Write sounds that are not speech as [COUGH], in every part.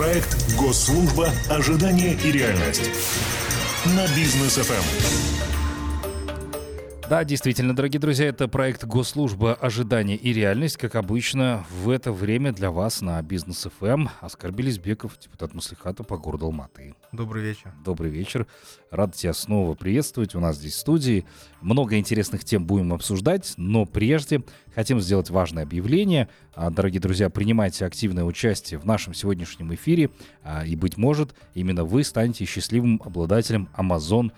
Проект «Госслужба. Ожидание и реальность» на бизнес ФМ. Да, действительно, дорогие друзья, это проект Госслужба ожидания и реальность. Как обычно, в это время для вас на Бизнес ФМ Оскар Белизбеков, депутат Маслихата по городу Алматы. Добрый вечер. Добрый вечер. Рад тебя снова приветствовать у нас здесь в студии. Много интересных тем будем обсуждать, но прежде хотим сделать важное объявление. А, дорогие друзья, принимайте активное участие в нашем сегодняшнем эфире, а, и, быть может, именно вы станете счастливым обладателем Amazon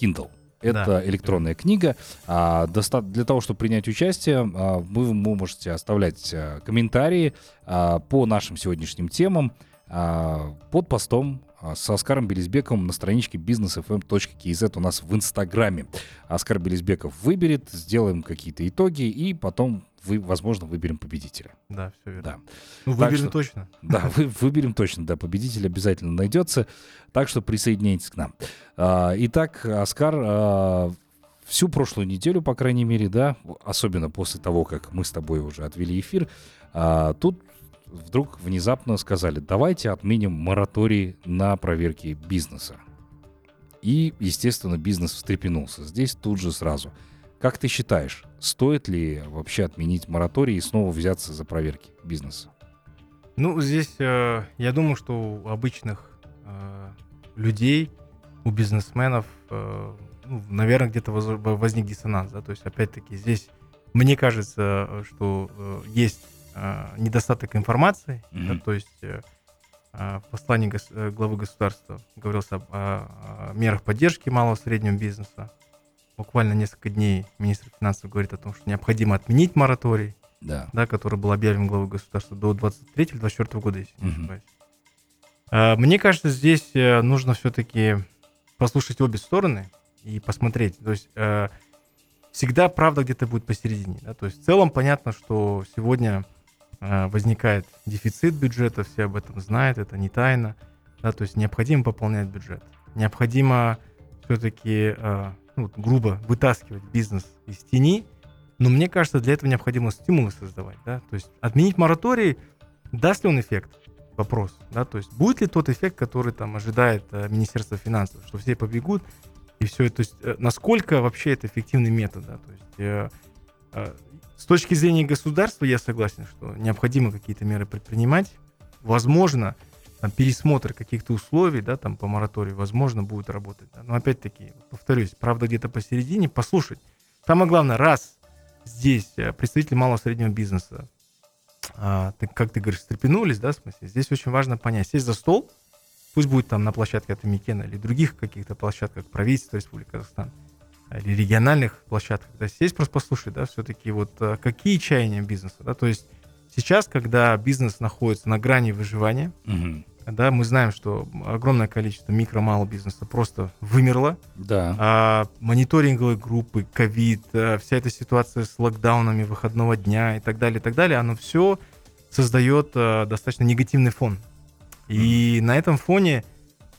Kindle. Это да. электронная книга. А, для того, чтобы принять участие, а, вы можете оставлять а, комментарии а, по нашим сегодняшним темам под постом с Оскаром Белизбековым на страничке businessfm.kz у нас в Инстаграме. Оскар Белизбеков выберет, сделаем какие-то итоги и потом вы, возможно, выберем победителя. Да, все верно. Да. Ну, выберем что, точно. [LAUGHS] Да, вы, выберем точно, да, победитель обязательно найдется. Так что присоединяйтесь к нам. А, итак, Оскар, а, всю прошлую неделю, по крайней мере, да, особенно после того, как мы с тобой уже отвели эфир, а, тут вдруг внезапно сказали, давайте отменим мораторий на проверки бизнеса. И, естественно, бизнес встрепенулся. Здесь тут же сразу – как ты считаешь, стоит ли вообще отменить мораторий и снова взяться за проверки бизнеса? Ну, здесь э, я думаю, что у обычных э, людей, у бизнесменов, э, ну, наверное, где-то воз, возник диссонанс. Да? То есть, опять-таки, здесь мне кажется, что э, есть э, недостаток информации. Mm-hmm. Да? То есть э, э в послании гос- э, главы государства говорилось об, о, о мерах поддержки малого и среднего бизнеса буквально несколько дней министр финансов говорит о том, что необходимо отменить мораторий, да. Да, который был объявлен главой государства до 23-24 года, если не ошибаюсь. А, мне кажется, здесь э, нужно все-таки послушать обе стороны и посмотреть. То есть э, всегда правда где-то будет посередине. Да? То есть в целом понятно, что сегодня э, возникает дефицит бюджета, все об этом знают, это не тайна. Да? То есть необходимо пополнять бюджет. Необходимо все-таки ну, грубо вытаскивать бизнес из тени, но мне кажется, для этого необходимо стимулы создавать, да, то есть отменить мораторий, даст ли он эффект? Вопрос, да, то есть будет ли тот эффект, который там ожидает э, Министерство финансов, что все побегут и все, то есть э, насколько вообще это эффективный метод, да, то есть э, э, с точки зрения государства я согласен, что необходимо какие-то меры предпринимать, возможно, там, пересмотр каких-то условий, да, там по мораторию, возможно, будет работать. Да. Но опять-таки, повторюсь, правда где-то посередине, послушать. Самое главное, раз здесь э, представители малого среднего бизнеса, а, как ты говоришь, встрепенулись, да, в смысле, здесь очень важно понять, сесть за стол, пусть будет там на площадке от Микена или других каких-то площадках правительства Республики Казахстан, или региональных площадках, да, сесть просто послушать, да, все-таки вот э, какие чаяния бизнеса, да, то есть сейчас, когда бизнес находится на грани выживания, угу да, мы знаем, что огромное количество микро-малого бизнеса просто вымерло. Да. А, мониторинговые группы, ковид, а, вся эта ситуация с локдаунами выходного дня и так далее, и так далее, оно все создает а, достаточно негативный фон. И mm. на этом фоне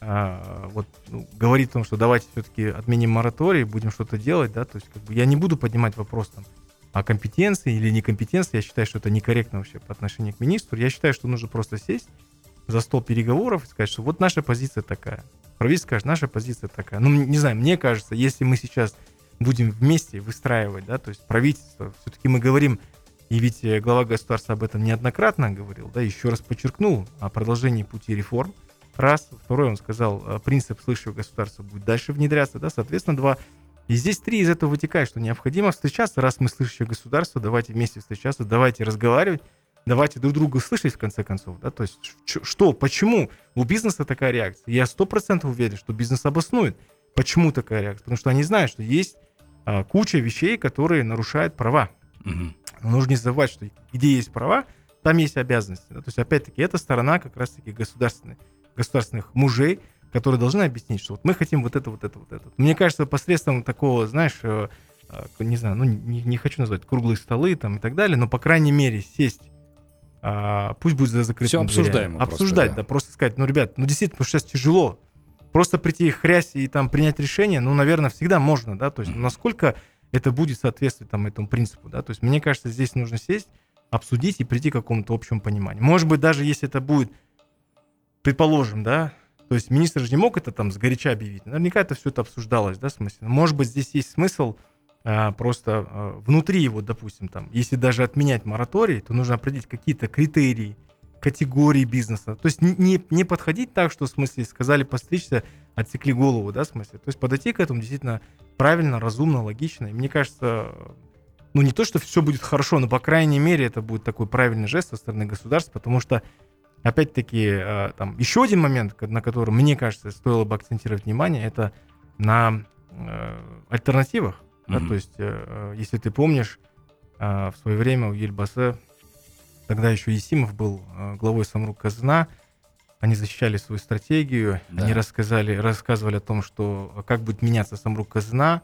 а, вот ну, говорит о том, что давайте все-таки отменим мораторий, будем что-то делать, да, то есть как бы я не буду поднимать вопрос там о компетенции или некомпетенции, я считаю, что это некорректно вообще по отношению к министру, я считаю, что нужно просто сесть за стол переговоров и сказать, что вот наша позиция такая. Правительство скажет, наша позиция такая. Ну, не знаю, мне кажется, если мы сейчас будем вместе выстраивать, да, то есть правительство, все-таки мы говорим, и ведь э, глава государства об этом неоднократно говорил, да, еще раз подчеркнул о продолжении пути реформ. Раз. Второй, он сказал, э, принцип слышащего государства будет дальше внедряться, да, соответственно, два. И здесь три из этого вытекает, что необходимо встречаться, раз мы слышащее государство, давайте вместе встречаться, давайте разговаривать, давайте друг друга слышать в конце концов, да, то есть что, почему у бизнеса такая реакция? Я сто процентов уверен, что бизнес обоснует, почему такая реакция, потому что они знают, что есть а, куча вещей, которые нарушают права. Угу. Но нужно не забывать, что где есть права, там есть обязанности. Да? То есть, опять-таки, это сторона как раз-таки государственных, государственных мужей, которые должны объяснить, что вот мы хотим вот это, вот это, вот это. Мне кажется, посредством такого, знаешь, э, э, не знаю, ну не, не хочу назвать круглые столы там и так далее, но по крайней мере сесть а, пусть будет за закрытым Все обсуждаемо. Обсуждать, просто, да. да, просто сказать, ну, ребят, ну, действительно, потому что сейчас тяжело. Просто прийти и хрясь и там принять решение, ну, наверное, всегда можно, да, то есть насколько это будет соответствовать там этому принципу, да, то есть мне кажется, здесь нужно сесть, обсудить и прийти к какому-то общему пониманию. Может быть, даже если это будет предположим, да, то есть министр же не мог это там сгоряча объявить. Наверняка это все это обсуждалось, да, в смысле. Может быть, здесь есть смысл просто а, внутри его, допустим, там, если даже отменять мораторий, то нужно определить какие-то критерии, категории бизнеса. То есть не, не подходить так, что в смысле сказали постричься, отсекли голову, да, в смысле. То есть подойти к этому действительно правильно, разумно, логично. И мне кажется, ну не то, что все будет хорошо, но по крайней мере это будет такой правильный жест со стороны государства, потому что опять-таки э, там еще один момент, на который мне кажется стоило бы акцентировать внимание, это на э, альтернативах. Mm-hmm. Да, то есть, э, если ты помнишь, в свое время у Ельбасе Тогда еще Есимов был э, главой Самрук Казна. Они защищали свою стратегию, да. они рассказали, рассказывали о том, что э, как будет меняться Самрук Казна.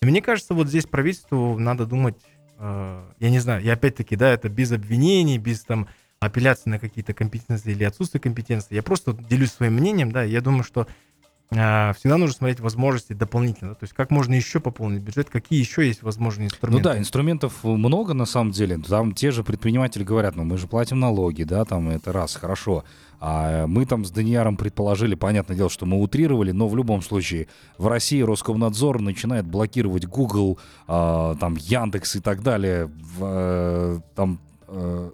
И мне кажется, вот здесь правительству надо думать, э, я не знаю, и опять-таки, да, это без обвинений, без там апелляции на какие-то компетенции или отсутствие компетенции. Я просто делюсь своим мнением, да, я думаю, что всегда нужно смотреть возможности дополнительно. То есть как можно еще пополнить бюджет, какие еще есть возможные инструменты. Ну да, инструментов много на самом деле. Там те же предприниматели говорят, ну мы же платим налоги, да, там это раз, хорошо. А мы там с Данияром предположили, понятное дело, что мы утрировали, но в любом случае в России Роскомнадзор начинает блокировать Google, э, там Яндекс и так далее, э, там э,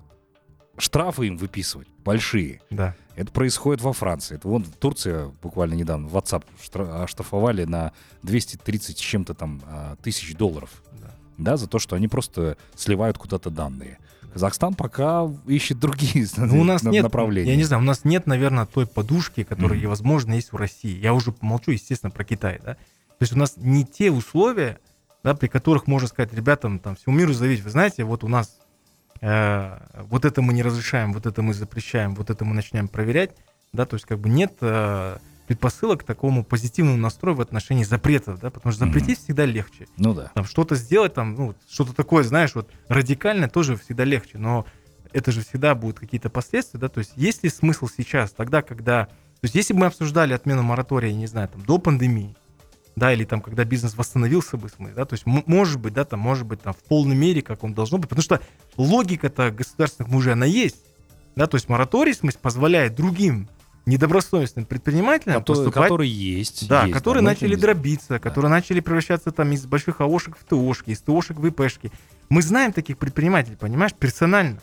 штрафы им выписывать большие. Да. Это происходит во Франции. Это вон Турция буквально недавно WhatsApp оштрафовали на 230 с чем-то там а, тысяч долларов. Да. да, за то, что они просто сливают куда-то данные. Казахстан пока ищет другие ну, у нас нет, направления. Я не знаю, у нас нет, наверное, той подушки, которая, mm-hmm. возможно, есть в России. Я уже молчу, естественно, про Китай. Да? То есть у нас не те условия, да, при которых можно сказать ребятам, там, всему миру заявить, вы знаете, вот у нас вот это мы не разрешаем, вот это мы запрещаем, вот это мы начнем проверять, да, то есть как бы нет э, предпосылок к такому позитивному настрою в отношении запретов, да, потому что запретить mm-hmm. всегда легче. Ну да. Там что-то сделать, там, ну, что-то такое, знаешь, вот радикальное тоже всегда легче, но это же всегда будут какие-то последствия, да, то есть есть ли смысл сейчас, тогда, когда, то есть если бы мы обсуждали отмену моратория, не знаю, там, до пандемии, да, или там, когда бизнес восстановился бы, да, то есть, может быть, да, там, может быть, там, в полной мере, как он должно быть, потому что логика-то государственных мужей, она есть, да, то есть мораторий, в смысле, позволяет другим недобросовестным предпринимателям которые, поступать, которые есть, да, есть, которые да, начали дробиться, да. которые начали превращаться там из больших АОшек в ТОшки, из ТОшек в ИПшки. Мы знаем таких предпринимателей, понимаешь, персонально.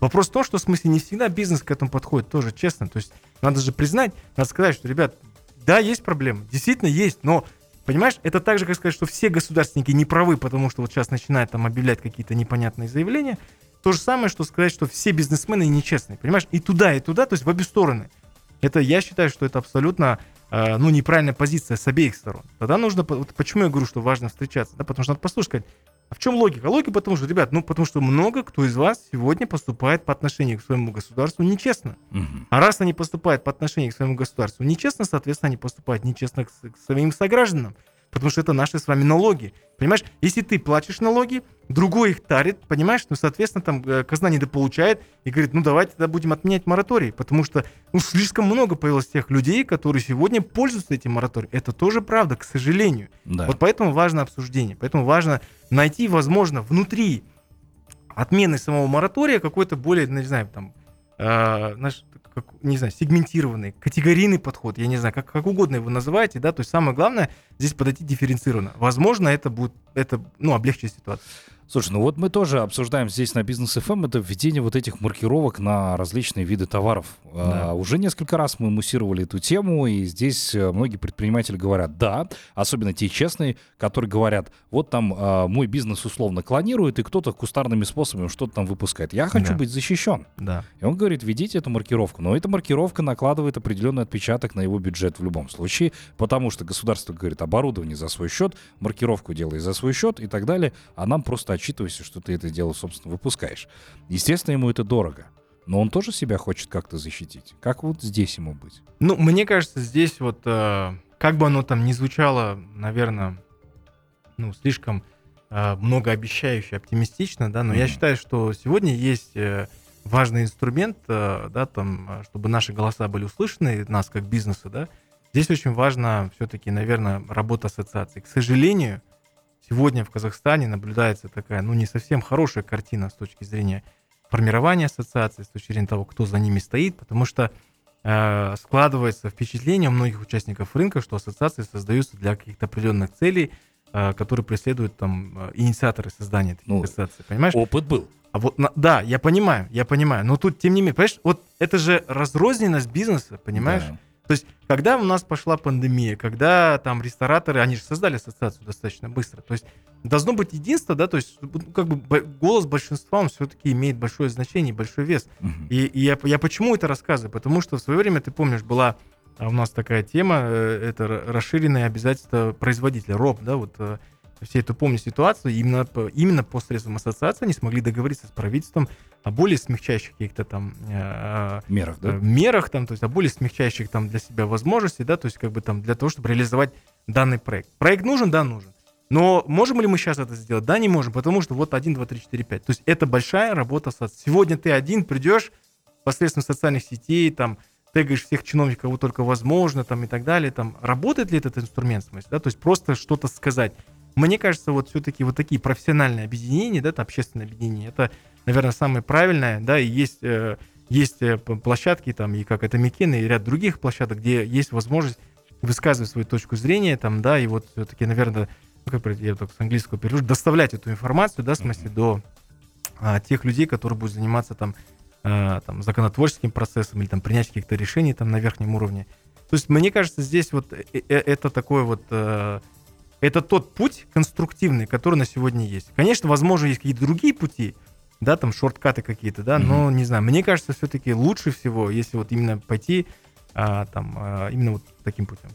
Вопрос в том, что в смысле не всегда бизнес к этому подходит, тоже честно. То есть надо же признать, надо сказать, что, ребят, да, есть проблемы, действительно есть, но Понимаешь, это так же, как сказать, что все государственники не правы, потому что вот сейчас начинают там объявлять какие-то непонятные заявления. То же самое, что сказать, что все бизнесмены нечестные. Понимаешь, и туда, и туда, то есть в обе стороны. Это, я считаю, что это абсолютно э, ну, неправильная позиция с обеих сторон. Тогда нужно, вот почему я говорю, что важно встречаться, да, потому что надо послушать, сказать, а в чем логика? Логика потому что, ребят, ну потому что много кто из вас сегодня поступает по отношению к своему государству нечестно. Угу. А раз они поступают по отношению к своему государству нечестно, соответственно, они поступают нечестно к, к своим согражданам потому что это наши с вами налоги. Понимаешь, если ты платишь налоги, другой их тарит, понимаешь, ну, соответственно, там э, казна недополучает и говорит, ну, давайте тогда будем отменять мораторий, потому что, ну, слишком много появилось тех людей, которые сегодня пользуются этим мораторием. Это тоже правда, к сожалению. Да. Вот поэтому важно обсуждение, поэтому важно найти, возможно, внутри отмены самого моратория какой-то более, ну, не знаю, там, э, наш, как, не знаю, сегментированный, категорийный подход, я не знаю, как, как угодно его называете, да, то есть самое главное здесь подойти дифференцированно. Возможно, это будет, это, ну, облегчит ситуацию. Слушай, ну вот мы тоже обсуждаем здесь на бизнес FM эм это введение вот этих маркировок на различные виды товаров. Да. А, уже несколько раз мы муссировали эту тему, и здесь э, многие предприниматели говорят, да, особенно те честные, которые говорят, вот там а, мой бизнес условно клонирует, и кто-то кустарными способами что-то там выпускает. Я хочу да. быть защищен. Да. И он говорит, введите эту маркировку. Но эта маркировка накладывает определенный отпечаток на его бюджет в любом случае, потому что государство говорит, оборудование за свой счет, маркировку делай за свой счет и так далее, а нам просто отчитывайся, что ты это дело, собственно, выпускаешь. Естественно, ему это дорого. Но он тоже себя хочет как-то защитить. Как вот здесь ему быть? Ну, мне кажется, здесь вот, э, как бы оно там ни звучало, наверное, ну, слишком э, многообещающе, оптимистично, да, но mm-hmm. я считаю, что сегодня есть э, важный инструмент, э, да, там, э, чтобы наши голоса были услышаны, нас как бизнеса, да. Здесь очень важно все-таки, наверное, работа ассоциации. К сожалению, сегодня в Казахстане наблюдается такая, ну, не совсем хорошая картина с точки зрения формирования ассоциации, с точки зрения того, кто за ними стоит, потому что э, складывается впечатление у многих участников рынка, что ассоциации создаются для каких-то определенных целей, э, которые преследуют там э, инициаторы создания таких Ну, ассоциаций, понимаешь? Опыт был. А вот, да, я понимаю, я понимаю, но тут, тем не менее, понимаешь, вот это же разрозненность бизнеса, понимаешь? Да. То есть, когда у нас пошла пандемия, когда там рестораторы, они же создали ассоциацию достаточно быстро, то есть должно быть единство, да, то есть ну, как бы голос большинства, он все-таки имеет большое значение, большой вес. Мгм. И, и я, я почему это рассказываю? Потому что в свое время, ты помнишь, была а, у нас такая тема, э, это р- расширенные обязательства производителя, РОП, да, вот э, все это помнят ситуацию, именно, по- именно по средствам ассоциации они смогли договориться с правительством о более смягчающих каких-то там э, Мерах, э, да? мерах, там, то есть о более смягчающих там для себя возможностей, да, то есть как бы там для того, чтобы реализовать данный проект. Проект нужен, да, нужен. Но можем ли мы сейчас это сделать? Да, не можем, потому что вот 1, 2, 3, 4, 5. То есть это большая работа. Сегодня ты один придешь посредством социальных сетей, там, тегаешь всех чиновников, кого только возможно, там, и так далее. Там, работает ли этот инструмент, в смысле, да? То есть просто что-то сказать. Мне кажется, вот все-таки вот такие профессиональные объединения, да, там, общественные объединения, это, наверное, самое правильное, да, и есть, э, есть э, площадки, там, и как это Микен, и ряд других площадок, где есть возможность высказывать свою точку зрения, там, да, и вот все-таки, наверное, ну, как я так с английского перевожу, доставлять эту информацию, да, в смысле, до а, тех людей, которые будут заниматься там, а, там законотворческим процессом или там принять каких-то решений там на верхнем уровне. То есть, мне кажется, здесь вот это такой вот это тот путь конструктивный, который на сегодня есть. Конечно, возможно, есть какие-то другие пути, да, там шорткаты какие-то, да, но не знаю. Мне кажется, все-таки лучше всего, если вот именно пойти а, там а, именно вот таким путем.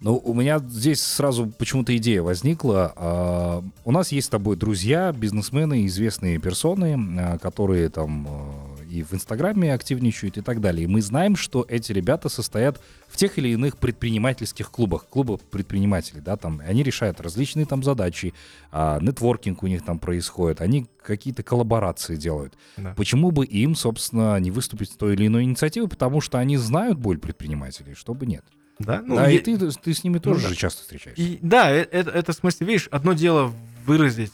Ну, у меня здесь сразу почему-то идея возникла. А, У нас есть с тобой друзья, бизнесмены, известные персоны, а, которые там а, и в Инстаграме активничают и так далее. И мы знаем, что эти ребята состоят в тех или иных предпринимательских клубах, клубах предпринимателей, да, там, они решают различные там задачи, а, нетворкинг у них там происходит, они какие-то коллаборации делают. Да. Почему бы им, собственно, не выступить с той или иной инициативой, потому что они знают боль предпринимателей, чтобы нет. Да, ну, да, е- и ты, ты с ними ну тоже да. же часто встречаешься. И, да, э- это, это в смысле, видишь, одно дело выразить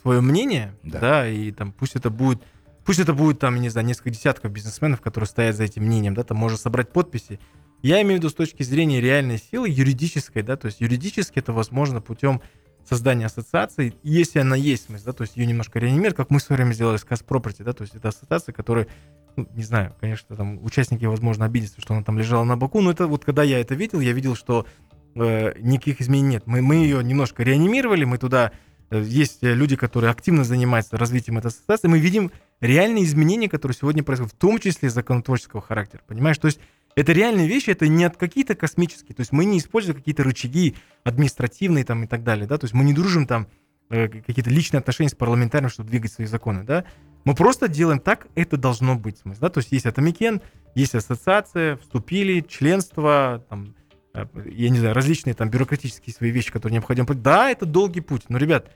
свое мнение, Да. да. и там пусть это будет, пусть это будет там, не знаю, несколько десятков бизнесменов, которые стоят за этим мнением, да, там можно собрать подписи. Я имею в виду с точки зрения реальной силы, юридической, да, то есть юридически это возможно путем создания ассоциации, если она есть, в смысле, да, то есть ее немножко реанимируют, как мы в свое время сделали с Кас Property, да, то есть это ассоциация, которая, ну, не знаю, конечно, там участники, возможно, обидятся, что она там лежала на боку, но это вот когда я это видел, я видел, что э, никаких изменений нет. Мы, мы ее немножко реанимировали, мы туда есть э, люди, которые активно занимаются развитием этой ассоциации, мы видим реальные изменения, которые сегодня происходят, в том числе законотворческого характера, понимаешь? То есть это реальные вещи, это не от какие-то космические, то есть мы не используем какие-то рычаги административные там и так далее, да, то есть мы не дружим там э, какие-то личные отношения с парламентариями, чтобы двигать свои законы, да, мы просто делаем так, это должно быть, в смысле, да, то есть есть Атомикен, есть ассоциация, вступили, членство, там, э, я не знаю, различные там бюрократические свои вещи, которые необходимо. Да, это долгий путь, но, ребят,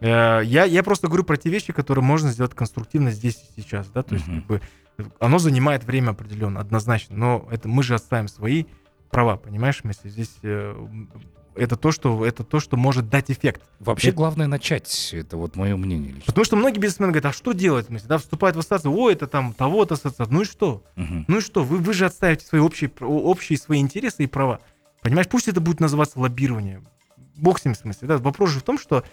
э, я, я просто говорю про те вещи, которые можно сделать конструктивно здесь и сейчас, да, то есть Мгм. как бы оно занимает время определенно, однозначно, но это мы же отставим свои права, понимаешь, смысле, здесь э, это то, что это то, что может дать эффект. Вообще Это- главное начать. Это вот мое мнение лично. Потому что многие бизнесмены говорят, а что делать? Смысле, да, вступают в ассоциацию, о, это там того-то ассоциация. Ну и что? Мгм. Ну и что? Вы, вы же отставите свои общие, общие свои интересы и права. Понимаешь, пусть это будет называться лоббирование. Бог с ним, в смысле. Да? Вопрос же в том, что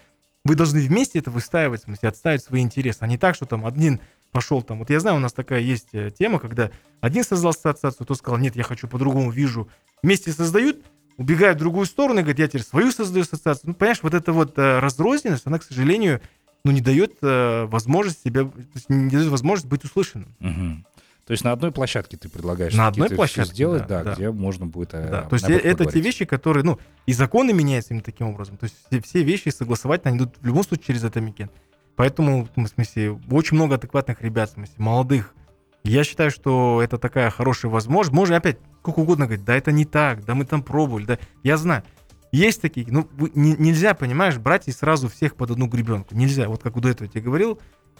вы должны вместе это выстаивать, в смысле, отставить свои интересы, а не так, что там один пошел там. Вот я знаю, у нас такая есть э, тема, когда один создал ассоциацию, тот сказал, нет, я хочу по-другому, вижу. Вместе создают, убегают в другую сторону и говорят, я теперь свою создаю ассоциацию. Ну, понимаешь, вот эта вот э, разрозненность, она, к сожалению, ну, не дает э, возможность себя, не дает возможность быть услышанным. Мгм. То есть на одной площадке ты предлагаешь На одной это площадке, сделать, да, да, да. где можно будет э, Да, то есть э- это те поговорить. вещи, которые, ну, и законы меняются именно таким образом. То есть все, все вещи согласовать они идут в любом случае через Атамекен. Поэтому, в смысле, очень много адекватных ребят, в смысле, молодых. Я считаю, что это такая хорошая возможность. Можно опять сколько угодно говорить, да это не так, да мы там пробовали, да. Я знаю. Есть такие, ну, нельзя, понимаешь, брать и сразу всех под одну гребенку. Нельзя. Вот как до этого я тебе говорил,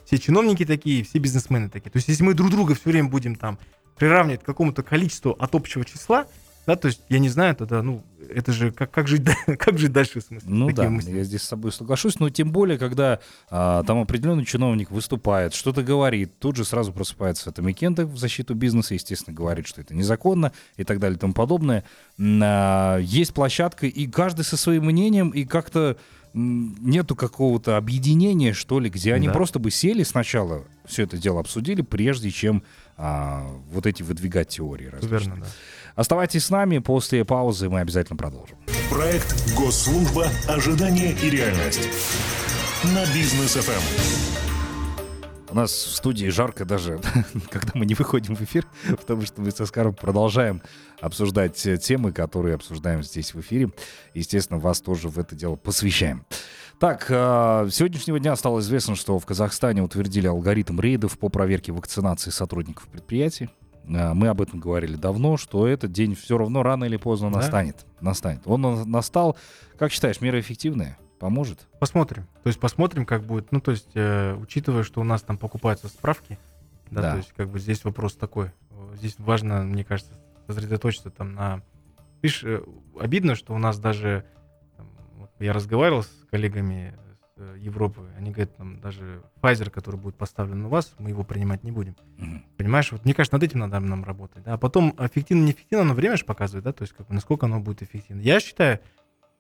все чиновники такие, все бизнесмены такие. То есть если мы друг друга все время будем там приравнивать к какому-то количеству от общего числа, да, то есть я не знаю тогда, ну, это же как, как, жить, [LAUGHS] как жить дальше, в смысле? Ну да, мысли? я здесь с собой соглашусь, но тем более, когда а, там определенный чиновник выступает, что-то говорит, тут же сразу просыпается это Микенда в защиту бизнеса, естественно, говорит, что это незаконно и так далее и тому подобное. А, есть площадка, и каждый со своим мнением, и как-то нету какого-то объединения, что ли, где они да. просто бы сели сначала, все это дело обсудили, прежде чем а, вот эти выдвигать теории. Верно, да. Оставайтесь с нами, после паузы мы обязательно продолжим. Проект «Госслужба. Ожидание и реальность» на бизнес ФМ. У нас в студии жарко даже, [LAUGHS] когда мы не выходим в эфир, потому что мы с Оскаром продолжаем обсуждать темы, которые обсуждаем здесь в эфире. Естественно, вас тоже в это дело посвящаем. Так, а, сегодняшнего дня стало известно, что в Казахстане утвердили алгоритм рейдов по проверке вакцинации сотрудников предприятий. А, мы об этом говорили давно, что этот день все равно рано или поздно да? настанет. Настанет. Он настал. Как считаешь, меры эффективные? Поможет? Посмотрим. То есть посмотрим, как будет. Ну, то есть, э, учитывая, что у нас там покупаются справки, да, да, то есть, как бы здесь вопрос такой. Здесь важно, мне кажется, сосредоточиться там на... Видишь, э, обидно, что у нас даже... Я разговаривал с коллегами э, Европы, они говорят, там, даже Pfizer, который будет поставлен у вас, мы его принимать не будем. Угу. Понимаешь, вот мне кажется, над этим надо нам работать. Да? А потом эффективно, неэффективно, но время же показывает, да, то есть, как бы, насколько оно будет эффективно. Я считаю,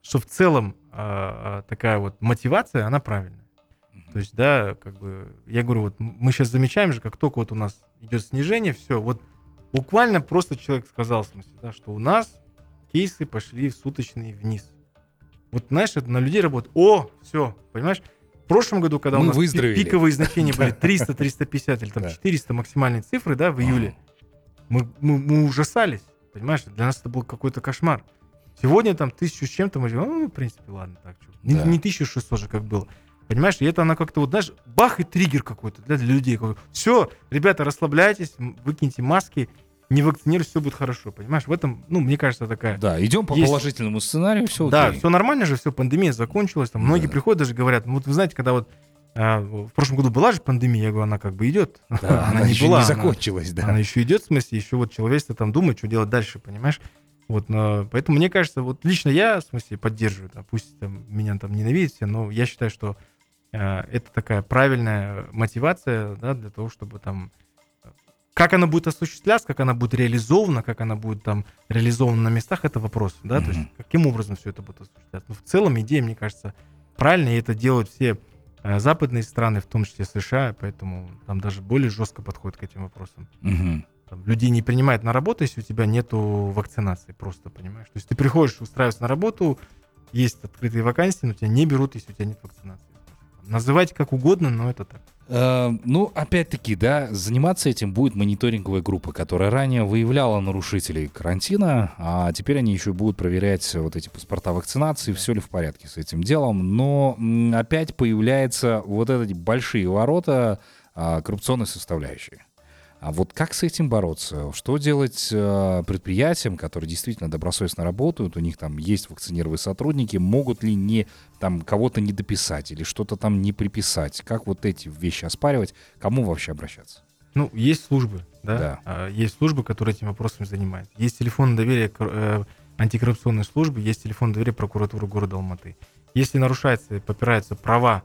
что в целом э, такая вот мотивация, она правильная. То есть, да, как бы, я говорю, вот мы сейчас замечаем же, как только вот у нас идет снижение, все, вот буквально просто человек сказал, в смысле, да, что у нас кейсы пошли в суточные вниз. Вот, знаешь, это на людей работает. О, все, понимаешь? В прошлом году, когда мы у нас выздоровели. пиковые значения были [LAUGHS] 300, 350 или там 400 максимальные цифры, да, в июле, мы, мы, мы ужасались, понимаешь? Для нас это был какой-то кошмар. Сегодня там тысячу с чем-то, мы ну, в принципе, ладно, так что. Не, да. не 1600 же, как было. Понимаешь, и это она как-то вот, знаешь, бах и триггер какой-то для, для людей. Все, ребята, расслабляйтесь, выкиньте маски, не вакцинируйтесь, все будет хорошо. Понимаешь, в этом, ну, мне кажется, такая... Да, идем по есть... положительному сценарию, все окей. Да, все нормально же, все, пандемия закончилась. Там, многие да. приходят, даже говорят, ну, вот вы знаете, когда вот а, в прошлом году была же пандемия, я говорю, она как бы идет. Да, [LAUGHS] она, она не еще была, не закончилась, она, да. Она еще идет, в смысле, еще вот человечество там думает, что делать дальше, понимаешь? Вот, но, поэтому мне кажется, вот лично я, в смысле, поддерживаю, да, пусть там, меня там ненавидят все, но я считаю, что э, это такая правильная мотивация, да, для того, чтобы там как она будет осуществляться, как она будет реализована, как она будет там реализована на местах, это вопрос, да, mm-hmm. то есть каким образом все это будет осуществляться. Но в целом идея, мне кажется, правильная, и это делают все э, западные страны, в том числе США, поэтому там даже более жестко подходят к этим вопросам. Mm-hmm там, людей не принимают на работу, если у тебя нету вакцинации, просто понимаешь. То есть ты приходишь устраиваться на работу, есть открытые вакансии, но тебя не берут, если у тебя нет вакцинации. Называйте как угодно, но это так. Э, ну, опять-таки, да, заниматься этим будет мониторинговая группа, которая ранее выявляла нарушителей карантина, а теперь они еще будут проверять вот эти паспорта вакцинации, все ли в порядке с этим делом. Но опять появляются вот эти большие ворота а, коррупционной составляющей. А вот как с этим бороться? Что делать э, предприятиям, которые действительно добросовестно работают, у них там есть вакцинированные сотрудники, могут ли не там кого-то не дописать или что-то там не приписать? Как вот эти вещи оспаривать? Кому вообще обращаться? Ну, есть службы, да? да. А, есть службы, которые этим вопросом занимаются. Есть телефон доверия э, антикоррупционной службы, есть телефон доверия прокуратуры города Алматы. Если нарушаются, попираются права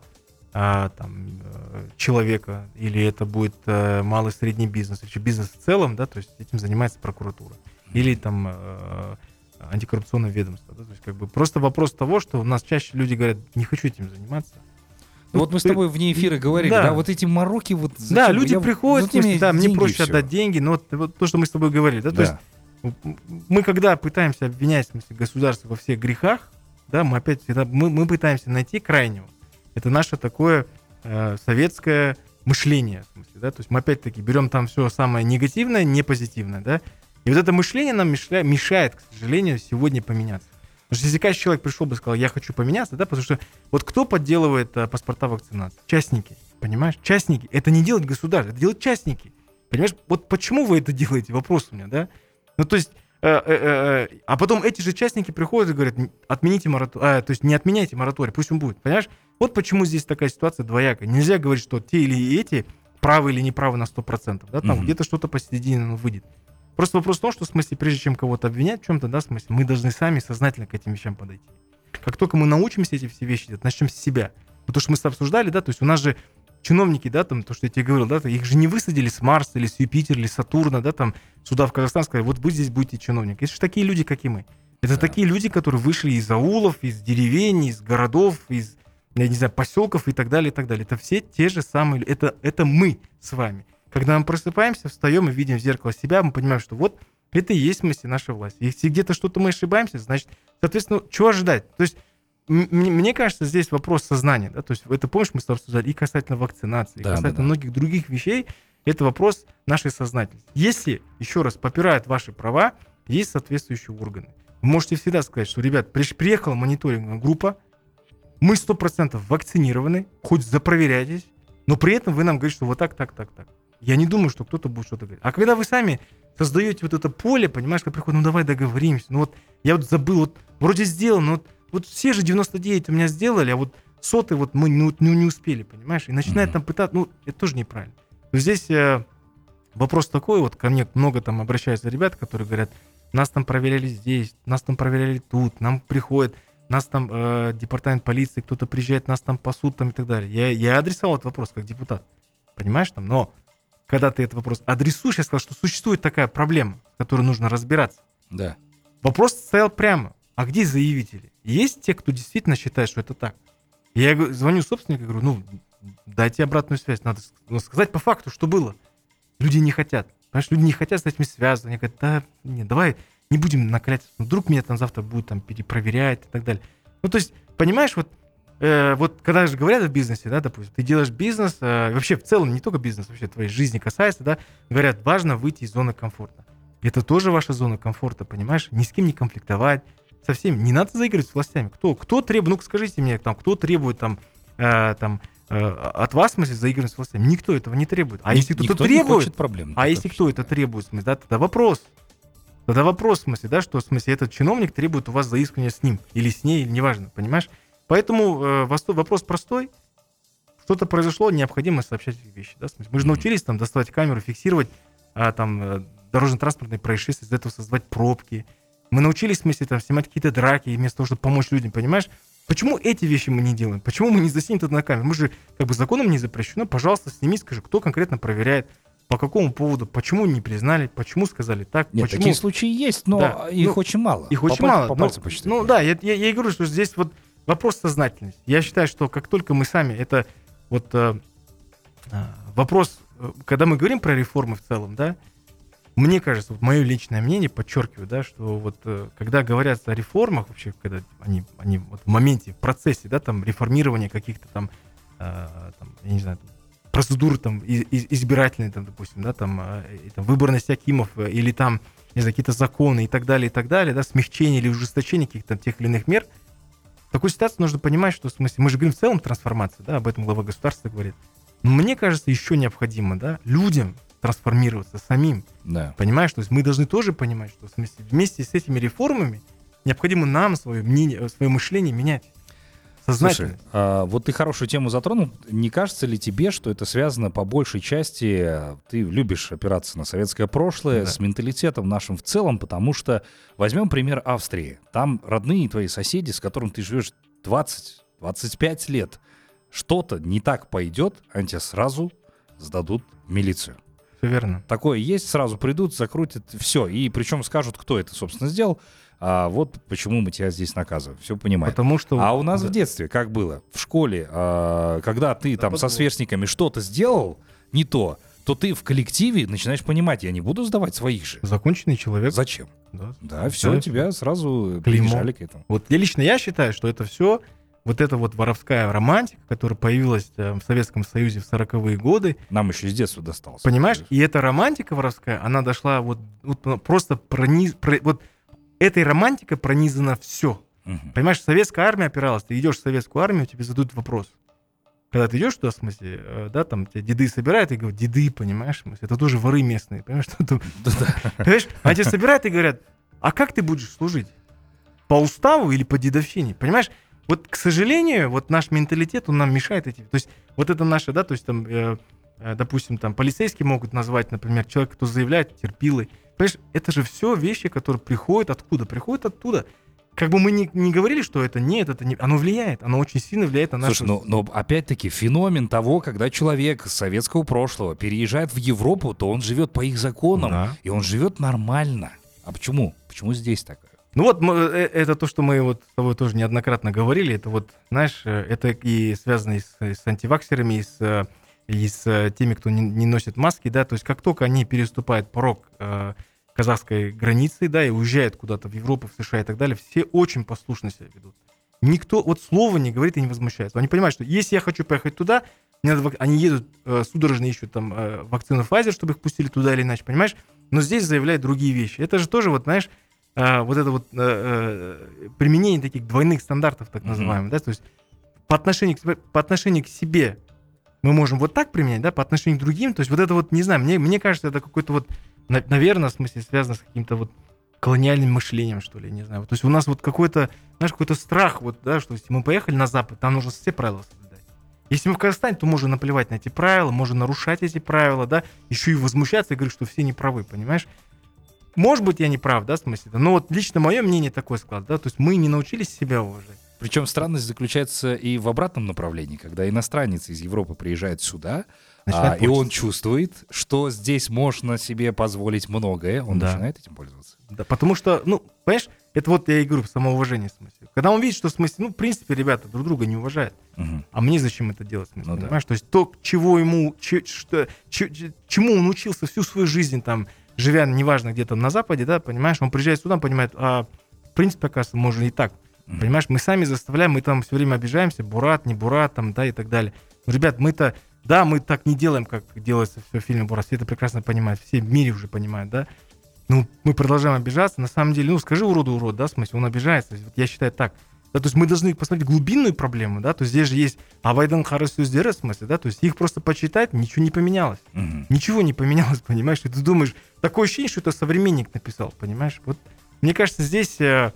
а, там, э, человека, или это будет а, малый средний бизнес, или бизнес в целом, да, то есть этим занимается прокуратура. Или там а, антикоррупционное ведомство. Да, то есть как бы просто вопрос того, что у нас чаще люди говорят, не хочу этим заниматься. Ну, вот мы с тобой вне эфира говорили, да, да вот эти мороки вот... Зачем? Да, люди я, приходят, смысле, да, мне проще отдать деньги, но вот, вот то, что мы с тобой говорили, да, да. то есть мы когда пытаемся обвинять в смысле, государство во всех грехах, да, мы опять мы, мы пытаемся найти крайнего. Это наше такое э, советское мышление, в смысле, да, то есть мы опять-таки берем там все самое негативное, не позитивное, да, и вот это мышление нам мешает, к сожалению, сегодня поменяться. Потому что если каждый человек пришел бы и сказал, я хочу поменяться, да, потому что вот кто подделывает а, паспорта вакцинации? Частники, понимаешь? Частники. Это не делать государство, это делают частники. Понимаешь? Вот почему вы это делаете? Вопрос у меня, да? Ну, то есть Э, э, э, а потом эти же частники приходят и говорят, отмените мораторий, а, то есть не отменяйте мораторий, пусть он будет. Понимаешь? Вот почему здесь такая ситуация двоякая. Нельзя говорить, что те или эти правы или неправы на 100%. Да? Там угу. где-то что-то посередине выйдет. Просто вопрос в том, что, в смысле, прежде чем кого-то обвинять в чем-то, да, в смысле, мы должны сами сознательно к этим вещам подойти. Как только мы научимся эти все вещи делать, начнем с себя. Потому что мы с обсуждали, да, то есть у нас же чиновники, да, там, то, что я тебе говорил, да, их же не высадили с Марса или с Юпитера или с Сатурна, да, там, сюда в Казахстан, сказали, вот вы здесь будете чиновник. Это же такие люди, как и мы. Это да. такие люди, которые вышли из аулов, из деревень, из городов, из, я не знаю, поселков и так далее, и так далее. Это все те же самые, это, это мы с вами. Когда мы просыпаемся, встаем и видим в зеркало себя, мы понимаем, что вот это и есть смысле наша власть. Если где-то что-то мы ошибаемся, значит, соответственно, чего ожидать? То есть мне кажется, здесь вопрос сознания. Да? То есть это, помнишь, мы с тобой обсуждали и касательно вакцинации, да, и касательно да, да. многих других вещей. Это вопрос нашей сознательности. Если, еще раз, попирают ваши права, есть соответствующие органы. Вы можете всегда сказать, что, ребят, приехала мониторинговая группа, мы 100% вакцинированы, хоть запроверяйтесь, но при этом вы нам говорите, что вот так, так, так, так. Я не думаю, что кто-то будет что-то говорить. А когда вы сами создаете вот это поле, понимаешь, когда приходит, ну давай договоримся, ну вот я вот забыл, вот вроде сделал, но вот вот все же 99 у меня сделали, а вот сотый вот мы ну, ну, не успели, понимаешь? И начинает mm-hmm. там пытаться, ну, это тоже неправильно. Но здесь э, вопрос такой, вот ко мне много там обращаются ребят, которые говорят, нас там проверяли здесь, нас там проверяли тут, нам приходят, нас там э, департамент полиции, кто-то приезжает, нас там пасут там и так далее. Я, я адресовал этот вопрос как депутат, понимаешь там, но когда ты этот вопрос адресуешь, я сказал, что существует такая проблема, с которой нужно разбираться. Да. Вопрос стоял прямо. А где заявители? Есть те, кто действительно считает, что это так. Я звоню собственнику и говорю, ну, дайте обратную связь. Надо ну, сказать по факту, что было. Люди не хотят. Понимаешь, люди не хотят с этим связаны. Они говорят, да, нет, давай не будем накалять. Ну, вдруг меня там завтра будут там перепроверять и так далее. Ну, то есть, понимаешь, вот, э, вот когда же говорят о бизнесе, да, допустим, ты делаешь бизнес, э, вообще в целом не только бизнес, вообще твоей жизни касается, да, говорят, важно выйти из зоны комфорта. Это тоже ваша зона комфорта, понимаешь? Ни с кем не конфликтовать, со всеми. Не надо заигрывать с властями. Кто, кто требует, ну скажите мне, там, кто требует там, э, там э, от вас, в смысле, заигрывать с властями? Никто этого не требует. А Ник- если кто-то требует, а если кто это требует, в смысле, да, тогда вопрос. Тогда вопрос, в смысле, да, что, в смысле, этот чиновник требует у вас заискивания с ним, или с ней, неважно, понимаешь? Поэтому э, вопрос простой. Что-то произошло, необходимо сообщать эти вещи. Да? Мы же научились там доставать камеру, фиксировать а, там э, дорожно-транспортные происшествия, из этого создавать пробки, мы научились, в смысле, там, снимать какие-то драки, вместо того, чтобы помочь людям, понимаешь? Почему эти вещи мы не делаем? Почему мы не заснимем это на камеру? Мы же как бы законом не запрещено. Пожалуйста, сними, скажи, кто конкретно проверяет, по какому поводу, почему не признали, почему сказали так, Нет, почему... такие случаи есть, но да. их ну, очень мало. Их очень по мало. По пальцу ну, ну да, я, я, я и говорю, что здесь вот вопрос сознательности. Я считаю, что как только мы сами, это вот э, э вопрос, э, когда мы говорим про реформы в целом, да, мне кажется, вот мое личное мнение, подчеркиваю, да, что вот э, когда говорят о реформах, вообще, когда они, они вот в моменте, в процессе, да, там, реформирования каких-то там, э, там я не знаю, процедур там избирательные, там, допустим, да, там, э, там выборность Акимов э, или там, не знаю, какие-то законы и так далее, и так далее, да, смягчение или ужесточение каких-то тех или иных мер, в такой ситуации нужно понимать, что, в смысле, мы же говорим в целом трансформация, да, об этом глава государства говорит. Но мне кажется, еще необходимо, да, людям, трансформироваться самим. Да. Понимаешь? То есть мы должны тоже понимать, что вместе, вместе с этими реформами необходимо нам свое мнение, свое мышление менять. Слушай, а, вот ты хорошую тему затронул. Не кажется ли тебе, что это связано по большей части, ты любишь опираться на советское прошлое, да. с менталитетом нашим в целом, потому что возьмем пример Австрии. Там родные твои соседи, с которым ты живешь 20-25 лет, что-то не так пойдет, они тебя сразу сдадут в милицию. Все верно. Такое есть, сразу придут, закрутят, все. И причем скажут, кто это, собственно, сделал. А вот почему мы тебя здесь наказываем. Все понимаем. Потому что... А у нас да. в детстве как было? В школе, а, когда ты да, там со сверстниками что-то сделал не то, то ты в коллективе начинаешь понимать, я не буду сдавать своих же. Законченный человек. Зачем? Да, да все, тебя сразу Клеймо. к этому. Вот я лично я считаю, что это все вот эта вот воровская романтика, которая появилась э, в Советском Союзе в 40-е годы. Нам еще с детства досталось. Понимаешь? И эта романтика воровская, она дошла вот, вот просто прониз... Про, вот этой романтикой пронизано все. Угу. Понимаешь, советская армия опиралась. Ты идешь в советскую армию, тебе задают вопрос. Когда ты идешь туда, в смысле, э, да, там тебя деды собирают и говорят, деды, понимаешь, это тоже воры местные, понимаешь, что ты, понимаешь, они тебя собирают и говорят, а как ты будешь служить? По уставу или по дедовщине? Понимаешь, вот, к сожалению, вот наш менталитет, он нам мешает эти... То есть вот это наше, да, то есть там, э, э, допустим, там полицейские могут назвать, например, человека, кто заявляет терпилой, Понимаешь, это же все вещи, которые приходят откуда? Приходят оттуда. Как бы мы не, не говорили, что это нет, это не... Оно влияет, оно очень сильно влияет на нашу... Слушай, ну, но опять-таки феномен того, когда человек советского прошлого переезжает в Европу, то он живет по их законам, Да. и он живет нормально. А почему? Почему здесь так? Ну вот мы- э, это то, что мы вот с тобой тоже неоднократно говорили. Это вот, знаешь, э, это и связано и с, и с антиваксерами, и с, э, и с э, теми, кто не, не носит маски, да. То есть как только они переступают порог э, казахской границы, да, и уезжают куда-то в Европу, в США и так далее, все очень послушно себя ведут. Никто вот слова не говорит и не возмущается. Они понимают, что если я хочу поехать туда, мне надо они едут э, судорожно ищут там э, вакцину Pfizer, чтобы их пустили туда или иначе, понимаешь? Но здесь заявляют другие вещи. Это же тоже вот, знаешь, а, вот это вот э, э, применение таких двойных стандартов, так называемых, да, то есть по отношению, к, по отношению к себе мы можем вот так применять, да, по отношению к другим, то есть вот это вот, не знаю, мне, мне кажется, это какой-то вот, наверное, в смысле связано с каким-то вот колониальным мышлением, что ли, не знаю. То есть у нас вот какой-то, знаешь, какой-то страх, вот, да, что если мы поехали на Запад, там нужно все правила соблюдать. Если мы в Казахстане, то можно наплевать на эти правила, можно нарушать эти правила, да, еще и возмущаться и говорить, что все неправы, понимаешь? Может быть, я не прав, да, в смысле, но вот лично мое мнение такое склад, да, то есть мы не научились себя уважать. Причем странность заключается и в обратном направлении, когда иностранец из Европы приезжает сюда, а, и он чувствует, что здесь можно себе позволить многое, он Да. начинает этим пользоваться. Да, потому что, ну, понимаешь, это вот я и говорю, самоуважение, в смысле. Когда он видит, что, в смысле, ну, в принципе, ребята друг друга не уважают, Мгм. а мне зачем это делать, смысле, Ну да. понимаешь? То есть то, чего ему, че- что, че- че- чему он учился всю свою жизнь, там, живя, неважно, где-то на Западе, да, понимаешь, он приезжает сюда, он понимает, а, в принципе, оказывается, можно и так. Мгм. Понимаешь, мы сами заставляем, мы там все время обижаемся, Бурат, не Бурат, там, да, и так далее. Но, ребят, мы-то, да, мы так не делаем, как делается все в фильме Бурат, все это прекрасно понимают, все в мире уже понимают, да. Ну, мы продолжаем обижаться, на самом деле, ну, скажи уроду урод, да, в смысле, он обижается, вот я считаю так. Да, то есть мы должны посмотреть глубинную проблему, да, то есть здесь же есть абайдың қара сөздері, в смысле, да, то есть их просто почитать, ничего не поменялось. Мгм. Ничего не поменялось, [LAUGHS] понимаешь? И ты думаешь, такое ощущение, что это современник написал, понимаешь? Вот мне кажется, здесь э,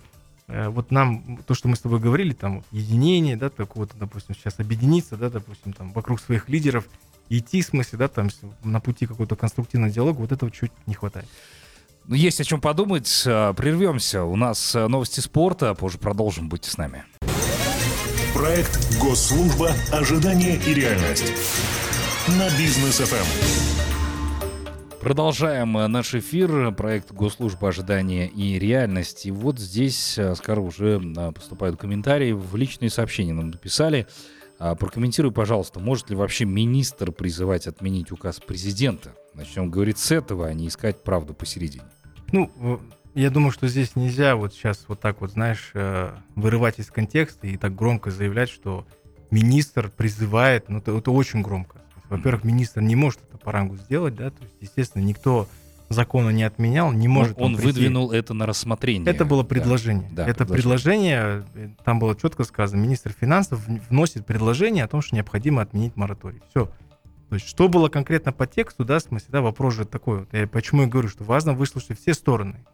вот нам то, что мы с тобой говорили, там вот, единение, да, такого-то, допустим, сейчас объединиться, да, допустим, там вокруг своих лидеров, идти, в смысле, да, там на пути какого-то конструктивного диалога, вот этого чуть не хватает. Ну, есть о чем подумать. А, Прервемся. У нас а, новости спорта. Позже продолжим. Будьте с нами. Проект «Госслужба. Ожидание и реальность». На бизнес ФМ. Продолжаем э, наш эфир. Проект Госслужба ожидания и реальность. И вот здесь, э, скоро уже э, поступают комментарии. В личные сообщения нам написали. А, Прокомментируй, пожалуйста, может ли вообще министр призывать отменить указ президента? Начнем говорить с этого, а не искать правду посередине. Ну, я думаю, что здесь нельзя вот сейчас вот так вот, знаешь, вырывать из контекста и так громко заявлять, что министр призывает, ну, это, это очень громко. Во-первых, министр не может это по рангу сделать, да, то есть, естественно, никто закона не отменял, не может он прийти. выдвинул это на рассмотрение. Это было Да. предложение. да, это предложение, э, там было четко сказано, министр финансов вносит предложение о том, что необходимо отменить мораторий. Все. То есть, что было конкретно по тексту, да, в смысле, да, вопрос же такой. Вот. Я почему я говорю, что важно выслушать все стороны.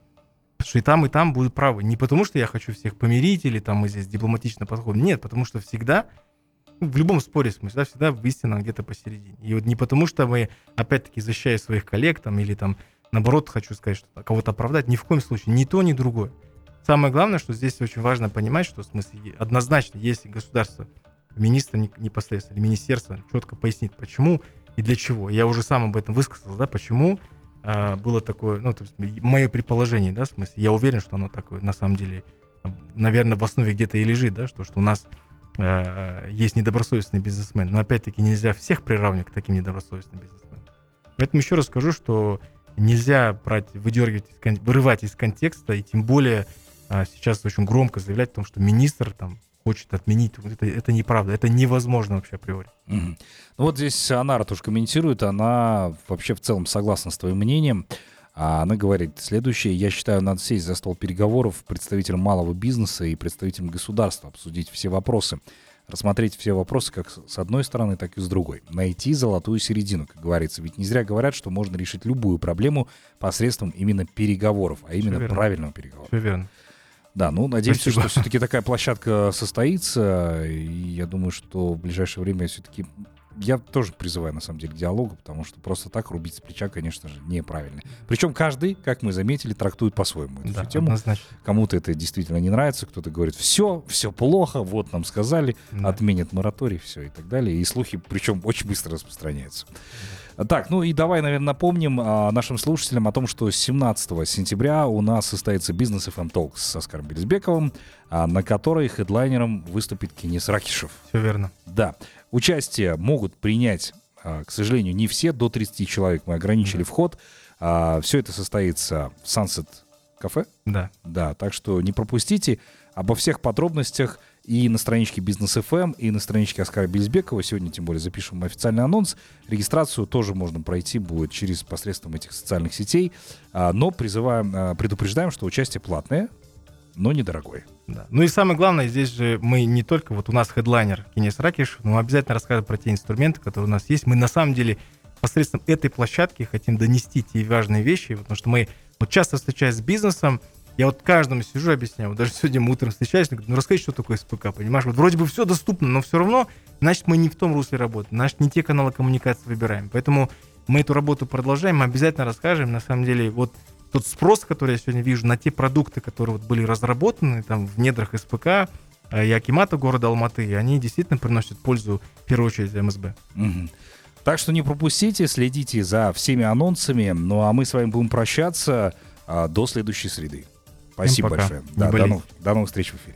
Потому что и там, и там будут правы. Не потому, что я хочу всех помирить или там мы здесь дипломатично подходим. Нет, потому что всегда, в любом споре, смысле, да, всегда истина где-то посередине. И вот не потому, что мы, опять-таки, защищая своих коллег там или там, наоборот, хочу сказать, что кого-то оправдать. Ни в коем случае. Ни то, ни другое. Самое главное, что здесь очень важно понимать, что в смысле однозначно, если государство, министр не- непосредственно, или министерство четко пояснит, почему и для чего. Я уже сам об этом высказал, да, почему а, было такое, ну, то есть мое предположение, да, в смысле, я уверен, что оно такое, на самом деле, наверное, в основе где-то и лежит, да, что, что у нас э, есть недобросовестный бизнесмен, но опять-таки нельзя всех приравнивать к таким недобросовестным бизнесменам. Поэтому еще раз скажу, что нельзя брать, выдергивать, вырывать из контекста, и тем более а, сейчас очень громко заявлять о том, что министр там хочет отменить. Это, это неправда, это невозможно вообще априори. Мгм. Ну вот здесь Анара тоже комментирует, она вообще в целом согласна с твоим мнением. А Она говорит следующее. Я считаю, надо сесть за стол переговоров представителям малого бизнеса и представителям государства, обсудить все вопросы, рассмотреть все вопросы как с одной стороны, так и с другой. Найти золотую середину, как говорится. Ведь не зря говорят, что можно решить любую проблему посредством именно переговоров, а именно верно. правильного переговора. Все верно. Да, ну, надеемся, Спасибо. что все-таки такая площадка состоится. И я думаю, что в ближайшее время все-таки я тоже призываю, на самом деле, к диалогу, потому что просто так рубить с плеча, конечно же, неправильно. Причем каждый, как мы заметили, трактует по-своему эту Да, тему. однозначно. Кому-то это действительно не нравится, кто-то говорит, все, все плохо, вот нам сказали, Да. отменят мораторий, все и так далее. И слухи, причем, очень быстро распространяются. Так, ну и давай, наверное, напомним а, нашим слушателям о том, что 17 сентября у нас состоится бизнес FM Talks с Оскаром Белизбековым, а, на которой хедлайнером выступит Кенис Ракишев. Все верно. Да, участие могут принять, а, к сожалению, не все, до 30 человек мы ограничили вход. Все это состоится в Sunset кафе, Да. да, так что не пропустите. Обо всех подробностях и на страничке Бизнес FM, и на страничке Оскара Бельзбекова. Сегодня, тем более, запишем официальный анонс. Регистрацию тоже можно пройти будет через посредством этих социальных сетей. А, Но призываем, а, предупреждаем, что участие платное, но недорогое. Да. Ну и самое главное, здесь же мы не только, вот у нас хедлайнер Кенес Ракиш, но мы обязательно расскажем про те инструменты, которые у нас есть. Мы на самом деле посредством этой площадки хотим донести те важные вещи, потому что мы вот часто встречаясь с бизнесом, я вот каждому сижу, объясняю, вот даже сегодня мы утром встречались, говорю, ну расскажи, что такое СПК, понимаешь? Вот вроде бы все доступно, но все равно, значит, мы не в том русле работаем, значит, не те каналы коммуникации выбираем. Поэтому мы эту работу продолжаем, мы обязательно расскажем. На самом деле, вот тот спрос, который я сегодня вижу на те продукты, которые вот были разработаны там в недрах СПК, э, и Акимата города Алматы, они действительно приносят пользу в первую очередь МСБ. Мгм. Так что не пропустите, следите за всеми анонсами. Ну а мы с вами будем прощаться а, до следующей среды. Спасибо большое. Да, до, новых, до новых встреч в эфире.